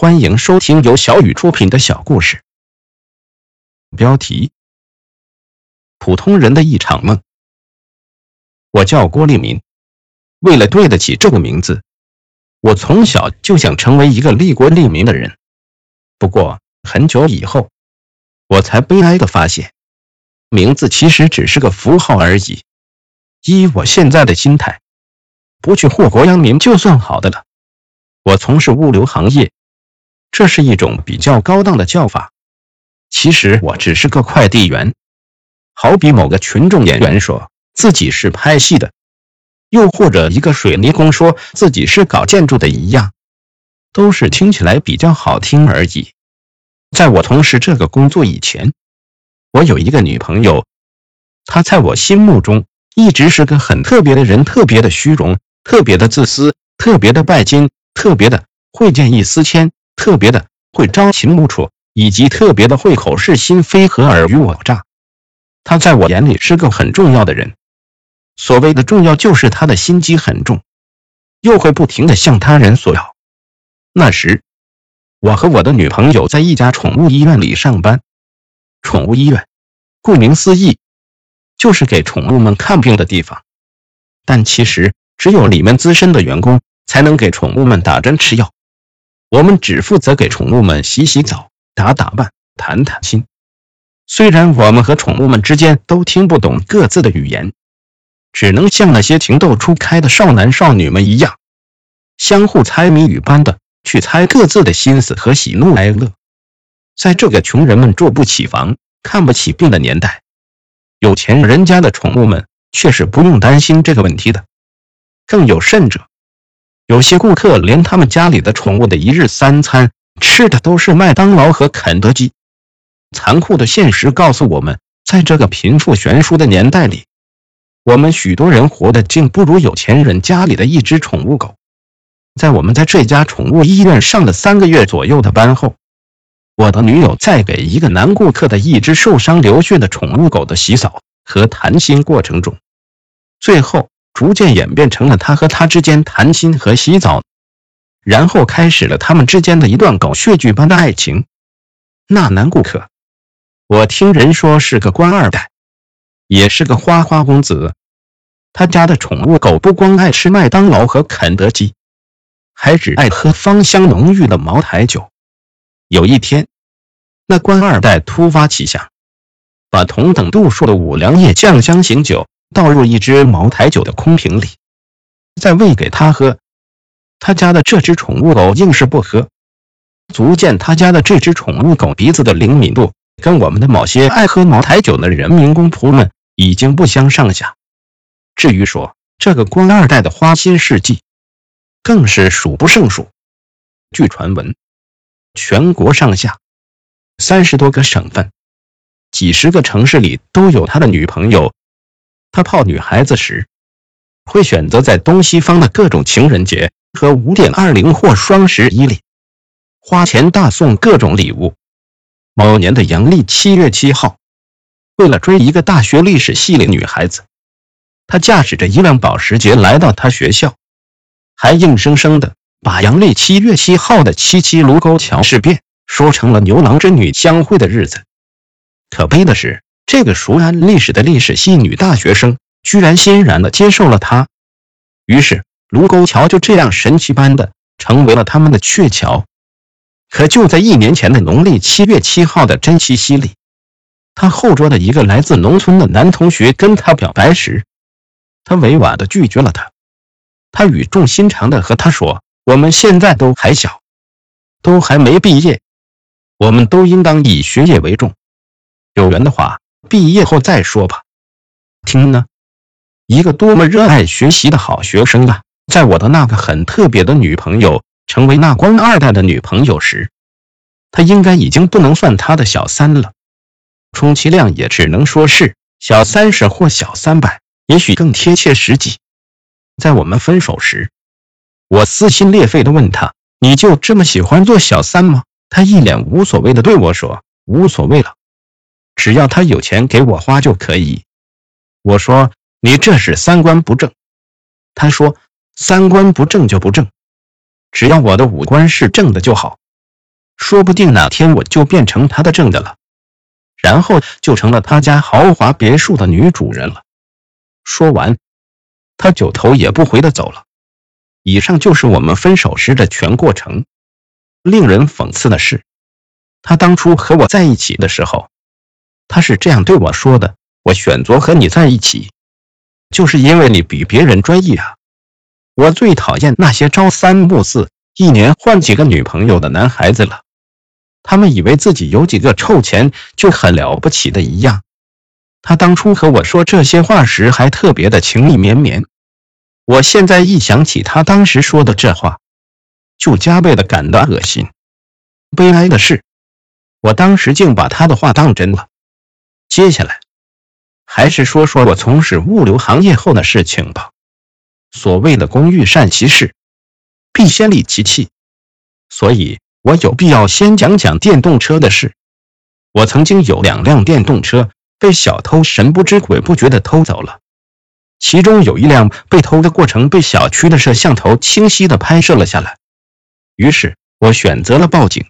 欢迎收听由小雨出品的小故事。标题：普通人的一场梦。我叫郭立民，为了对得起这个名字，我从小就想成为一个利国利民的人。不过很久以后，我才悲哀的发现，名字其实只是个符号而已。依我现在的心态，不去祸国殃民就算好的了。我从事物流行业。这是一种比较高档的叫法。其实我只是个快递员，好比某个群众演员说自己是拍戏的，又或者一个水泥工说自己是搞建筑的一样，都是听起来比较好听而已。在我从事这个工作以前，我有一个女朋友，她在我心目中一直是个很特别的人，特别的虚荣，特别的自私，特别的拜金，特别的会见异思迁。特别的会朝秦暮楚，以及特别的会口是心非和尔虞我诈。他在我眼里是个很重要的人。所谓的重要，就是他的心机很重，又会不停的向他人索要。那时，我和我的女朋友在一家宠物医院里上班。宠物医院，顾名思义，就是给宠物们看病的地方。但其实，只有里面资深的员工才能给宠物们打针吃药。我们只负责给宠物们洗洗澡、打打扮、谈谈心。虽然我们和宠物们之间都听不懂各自的语言，只能像那些情窦初开的少男少女们一样，相互猜谜语般的去猜各自的心思和喜怒哀乐。在这个穷人们住不起房、看不起病的年代，有钱人家的宠物们却是不用担心这个问题的。更有甚者。有些顾客连他们家里的宠物的一日三餐吃的都是麦当劳和肯德基。残酷的现实告诉我们，在这个贫富悬殊的年代里，我们许多人活得竟不如有钱人家里的一只宠物狗。在我们在这家宠物医院上了三个月左右的班后，我的女友在给一个男顾客的一只受伤流血的宠物狗的洗澡和谈心过程中，最后。逐渐演变成了他和他之间谈心和洗澡，然后开始了他们之间的一段狗血剧般的爱情。那男顾客，我听人说是个官二代，也是个花花公子。他家的宠物狗不光爱吃麦当劳和肯德基，还只爱喝芳香浓郁的茅台酒。有一天，那官二代突发奇想，把同等度数的五粮液酱香型酒。倒入一只茅台酒的空瓶里，再喂给他喝。他家的这只宠物狗硬是不喝，足见他家的这只宠物狗鼻子的灵敏度，跟我们的某些爱喝茅台酒的人民公仆们已经不相上下。至于说这个官二代的花心事迹，更是数不胜数。据传闻，全国上下三十多个省份、几十个城市里都有他的女朋友。他泡女孩子时，会选择在东西方的各种情人节和五点二零或双十一里，花钱大送各种礼物。某年的阳历七月七号，为了追一个大学历史系的女孩子，他驾驶着一辆保时捷来到她学校，还硬生生的把阳历七月七号的七七卢沟桥事变说成了牛郎织女相会的日子。可悲的是。这个熟谙历史的历史系女大学生，居然欣然地接受了他。于是，卢沟桥就这样神奇般的成为了他们的鹊桥。可就在一年前的农历七月七号的真七夕里，他后桌的一个来自农村的男同学跟他表白时，他委婉地拒绝了他。他语重心长地和他说：“我们现在都还小，都还没毕业，我们都应当以学业为重。有缘的话。”毕业后再说吧。听呢，一个多么热爱学习的好学生啊！在我的那个很特别的女朋友成为那官二代的女朋友时，她应该已经不能算他的小三了，充其量也只能说是小三十或小三百，也许更贴切实际。在我们分手时，我撕心裂肺地问他：“你就这么喜欢做小三吗？”他一脸无所谓的对我说：“无所谓了。”只要他有钱给我花就可以。我说你这是三观不正。他说三观不正就不正，只要我的五官是正的就好。说不定哪天我就变成他的正的了，然后就成了他家豪华别墅的女主人了。说完，他就头也不回的走了。以上就是我们分手时的全过程。令人讽刺的是，他当初和我在一起的时候，他是这样对我说的：“我选择和你在一起，就是因为你比别人专一啊。”我最讨厌那些朝三暮四、一年换几个女朋友的男孩子了。他们以为自己有几个臭钱就很了不起的一样。他当初和我说这些话时，还特别的情意绵绵。我现在一想起他当时说的这话，就加倍的感到恶心。悲哀的是，我当时竟把他的话当真了。接下来，还是说说我从事物流行业后的事情吧。所谓的工欲善其事，必先利其器，所以我有必要先讲讲电动车的事。我曾经有两辆电动车被小偷神不知鬼不觉地偷走了，其中有一辆被偷的过程被小区的摄像头清晰地拍摄了下来。于是我选择了报警。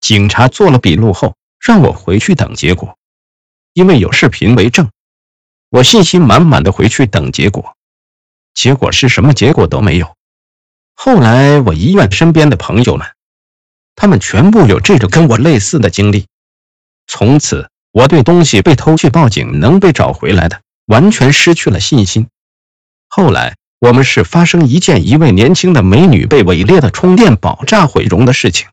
警察做了笔录后，让我回去等结果，因为有视频为证。我信心满满的回去等结果。结果是什么结果都没有。后来我医院身边的朋友们，他们全部有这种跟我类似的经历。从此，我对东西被偷去报警能被找回来的，完全失去了信心。后来，我们是发生一件一位年轻的美女被伪劣的充电宝炸毁容的事情。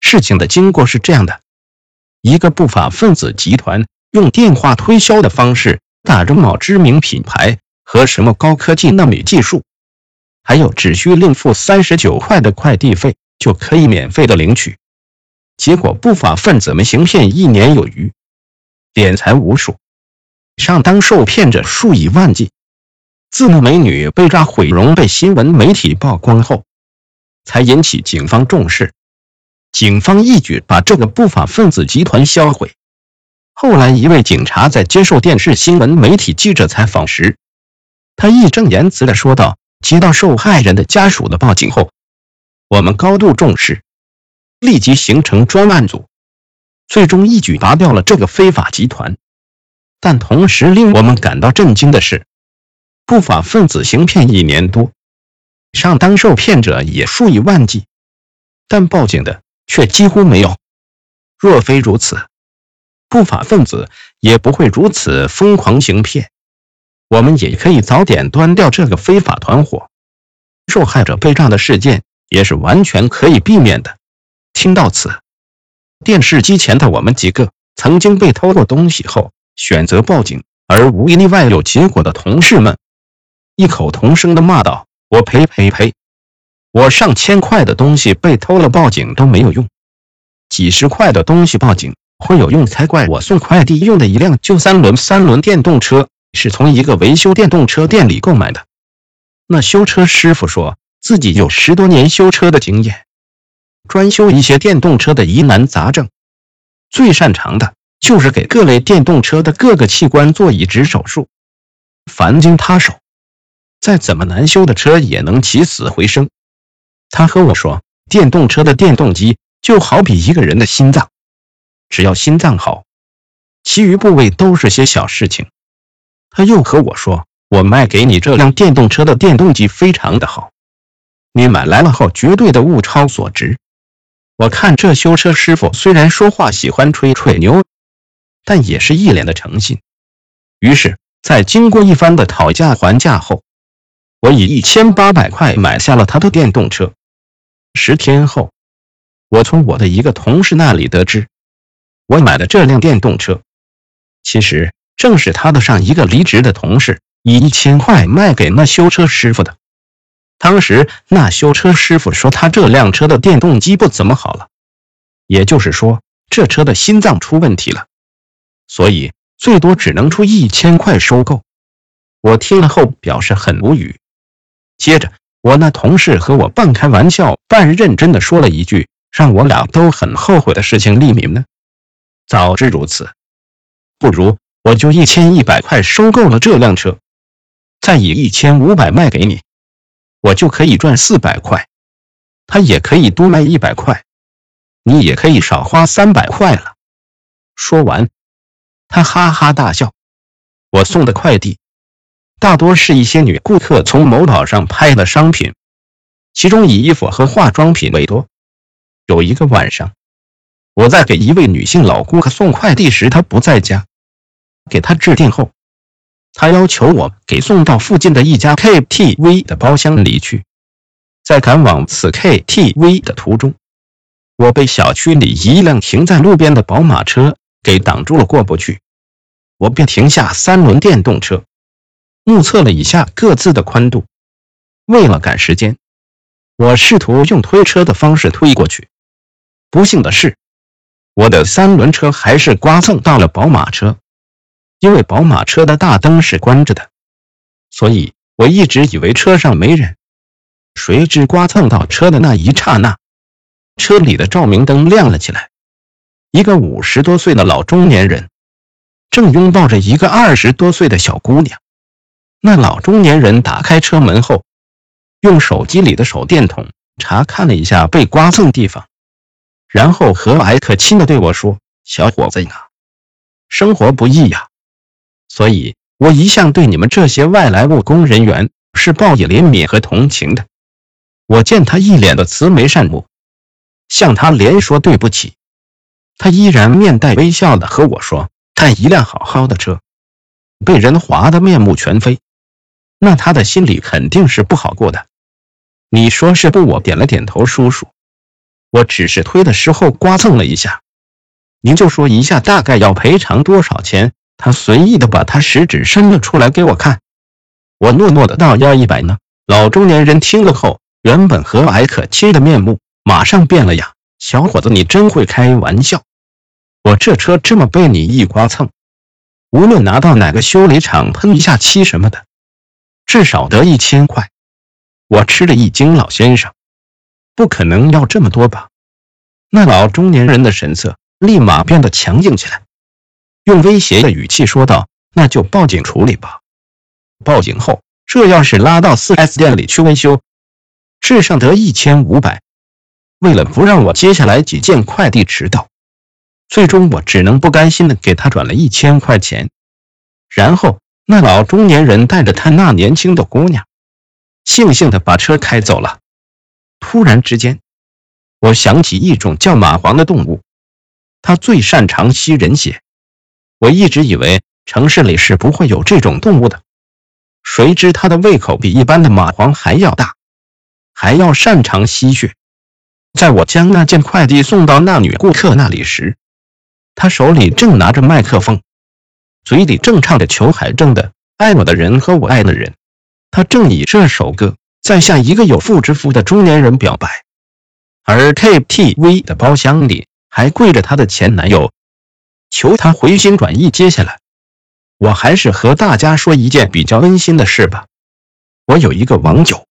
事情的经过是这样的：一个不法分子集团用电话推销的方式，打着某知名品牌。和什么高科技纳米技术，还有只需另付三十九块的快递费就可以免费的领取。结果不法分子们行骗一年有余，敛财无数，上当受骗者数以万计。自那美女被抓毁容被新闻媒体曝光后，才引起警方重视。警方一举把这个不法分子集团销毁。后来，一位警察在接受电视新闻媒体记者采访时，他义正言辞地说道：“接到受害人的家属的报警后，我们高度重视，立即形成专案组，最终一举拔掉了这个非法集团。但同时令我们感到震惊的是，不法分子行骗一年多，上当受骗者也数以万计，但报警的却几乎没有。若非如此，不法分子也不会如此疯狂行骗。”我们也可以早点端掉这个非法团伙，受害者被炸的事件也是完全可以避免的。听到此，电视机前的我们几个曾经被偷过东西后选择报警而无一例外有结果的同事们，异口同声的骂道：“我呸呸呸！我上千块的东西被偷了，报警都没有用；几十块的东西报警会有用才怪！我送快递用的一辆旧三轮三轮电动车。”是从一个维修电动车店里购买的。那修车师傅说自己有十多年修车的经验，专修一些电动车的疑难杂症，最擅长的就是给各类电动车的各个器官做移植手术。凡经他手，再怎么难修的车也能起死回生。他和我说，电动车的电动机就好比一个人的心脏，只要心脏好，其余部位都是些小事情。他又和我说：“我卖给你这辆电动车的电动机非常的好，你买来了后绝对的物超所值。”我看这修车师傅虽然说话喜欢吹吹牛，但也是一脸的诚信。于是，在经过一番的讨价还价后，我以一千八百块买下了他的电动车。十天后，我从我的一个同事那里得知，我买的这辆电动车，其实。正是他的上一个离职的同事以一千块卖给那修车师傅的。当时那修车师傅说他这辆车的电动机不怎么好了，也就是说这车的心脏出问题了，所以最多只能出一千块收购。我听了后表示很无语。接着我那同事和我半开玩笑半认真的说了一句让我俩都很后悔的事情：利民呢？早知如此，不如。我就一千一百块收购了这辆车，再以一千五百卖给你，我就可以赚四百块，他也可以多卖一百块。你也可以少花三百块了。说完，他哈哈大笑。我送的快递大多是一些女顾客从某宝上拍的商品，其中以衣服和化妆品为多。有一个晚上，我在给一位女性老顾客送快递时，她不在家。给她致电后，她要求我给送到附近的一家 KTV 的包厢里去。在赶往此 KTV 的途中，我被小区里一辆停在路边的宝马车给挡住了，过不去。我便停下三轮电动车，目测了一下各自的宽度。为了赶时间，我试图用推车的方式推过去。不幸的是，我的三轮车还是刮蹭到了宝马车。因为宝马车的大灯是关着的，所以我一直以为车上没人。谁知刮蹭到车的那一刹那，车里的照明灯亮了起来。一个五十多岁的老中年人。正拥抱着一个二十多岁的小姑娘，那老中年人打开车门后，用手机里的手电筒查看了一下被刮蹭地方，然后和蔼可亲地对我说：“小伙子呀，生活不易呀，所以我一向对你们这些外来务工人员是报以怜悯和同情的。”我见他一脸的慈眉善目，向他连说对不起，他依然面带微笑地和我说。看一辆好好的车被人划得面目全非，那他的心里肯定是不好过的。你说是不？我点了点头，叔叔，我只是推的时候刮蹭了一下，您就说一下大概要赔偿多少钱。他随意的把他食指伸了出来给我看，我诺诺的道要一百呢。老中年人听了后，原本和蔼可亲的面目马上变了样。小伙子，你真会开玩笑。我这车这么被你一刮蹭，无论拿到哪个修理厂喷一下漆什么的，至少得一千块。我吃了一惊，老先生，不可能要这么多吧？那老中年人的神色立马变得强硬起来，用威胁的语气说道：“那就报警处理吧。报警后，这要是拉到 4S 店里去维修，至少得一千五百。为了不让我接下来几件快递迟到。”最终，我只能不甘心的给他转了一千块钱，然后那老中年人带着他那年轻的姑娘，悻悻的把车开走了。突然之间，我想起一种叫蚂蟥的动物，它最擅长吸人血。我一直以为城市里是不会有这种动物的，谁知它的胃口比一般的蚂蟥还要大，还要擅长吸血。在我将那件快递送到那女顾客那里时，她手里正拿着麦克风，嘴里正唱着裘海正的《爱我的人和我爱的人》，他正以这首歌在向一个有妇之夫的中年人表白，而 KTV 的包厢里还跪着他的前男友，求他回心转意。接下来，我还是和大家说一件比较温馨的事吧。我有一个网友，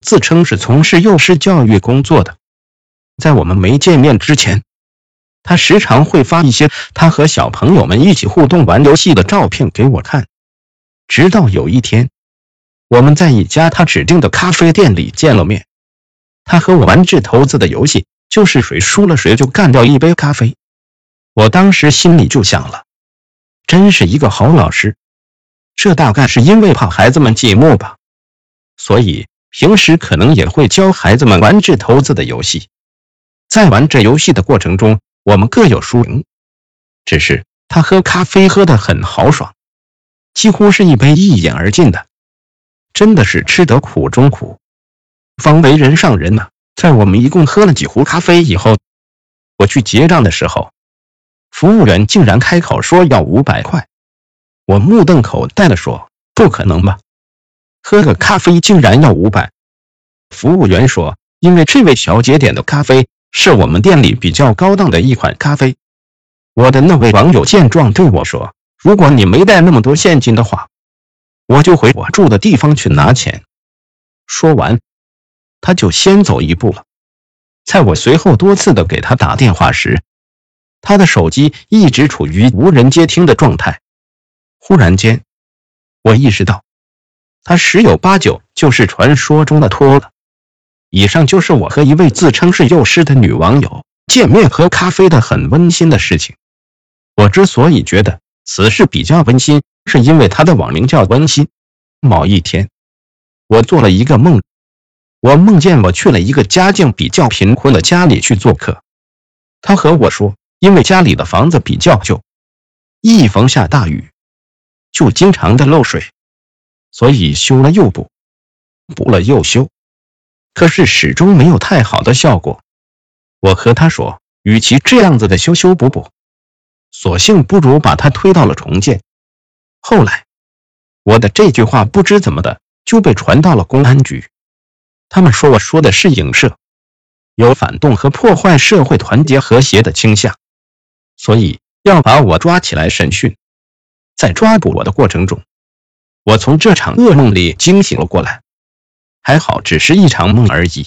自称是从事幼师教育工作的，在我们没见面之前。他时常会发一些他和小朋友们一起互动玩游戏的照片给我看，直到有一天，我们在一家他指定的咖啡店里见了面。他和我玩掷骰子的游戏，就是谁输了谁就干掉一杯咖啡。我当时心里就想了，真是一个好老师。这大概是因为怕孩子们寂寞吧，所以平时可能也会教孩子们玩掷骰子的游戏。在玩这游戏的过程中，我们各有输赢，只是他喝咖啡喝得很豪爽，几乎是一杯一饮而尽的，真的是吃得苦中苦，方为人上人呐。在我们一共喝了几壶咖啡以后，我去结账的时候，服务员竟然开口说要五百块，我目瞪口呆的说：“不可能吧？喝个咖啡竟然要五百？”服务员说：“因为这位小姐点的咖啡。”是我们店里比较高档的一款咖啡。我的那位网友见状对我说：“如果你没带那么多现金的话，我就回我住的地方去拿钱。”说完，他就先走一步了。在我随后多次的给他打电话时，他的手机一直处于无人接听的状态。忽然间，我意识到，他十有八九就是传说中的托了。以上就是我和一位自称是幼师的女网友见面喝咖啡的很温馨的事情。我之所以觉得此事比较温馨，是因为他的网名叫温馨。某一天，我做了一个梦，我梦见我去了一个家境比较贫困的家里去做客。他和我说，因为家里的房子比较旧，一逢下大雨，就经常的漏水，所以修了又补，补了又修，可是始终没有太好的效果。我和他说，与其这样子的修修补补，索性不如把它推到了重建。后来，我的这句话不知怎么的就被传到了公安局，他们说我说的是影射，有反动和破坏社会团结和谐的倾向，所以要把我抓起来审讯。在抓捕我的过程中，我从这场噩梦里惊醒了过来，还好只是一场梦而已。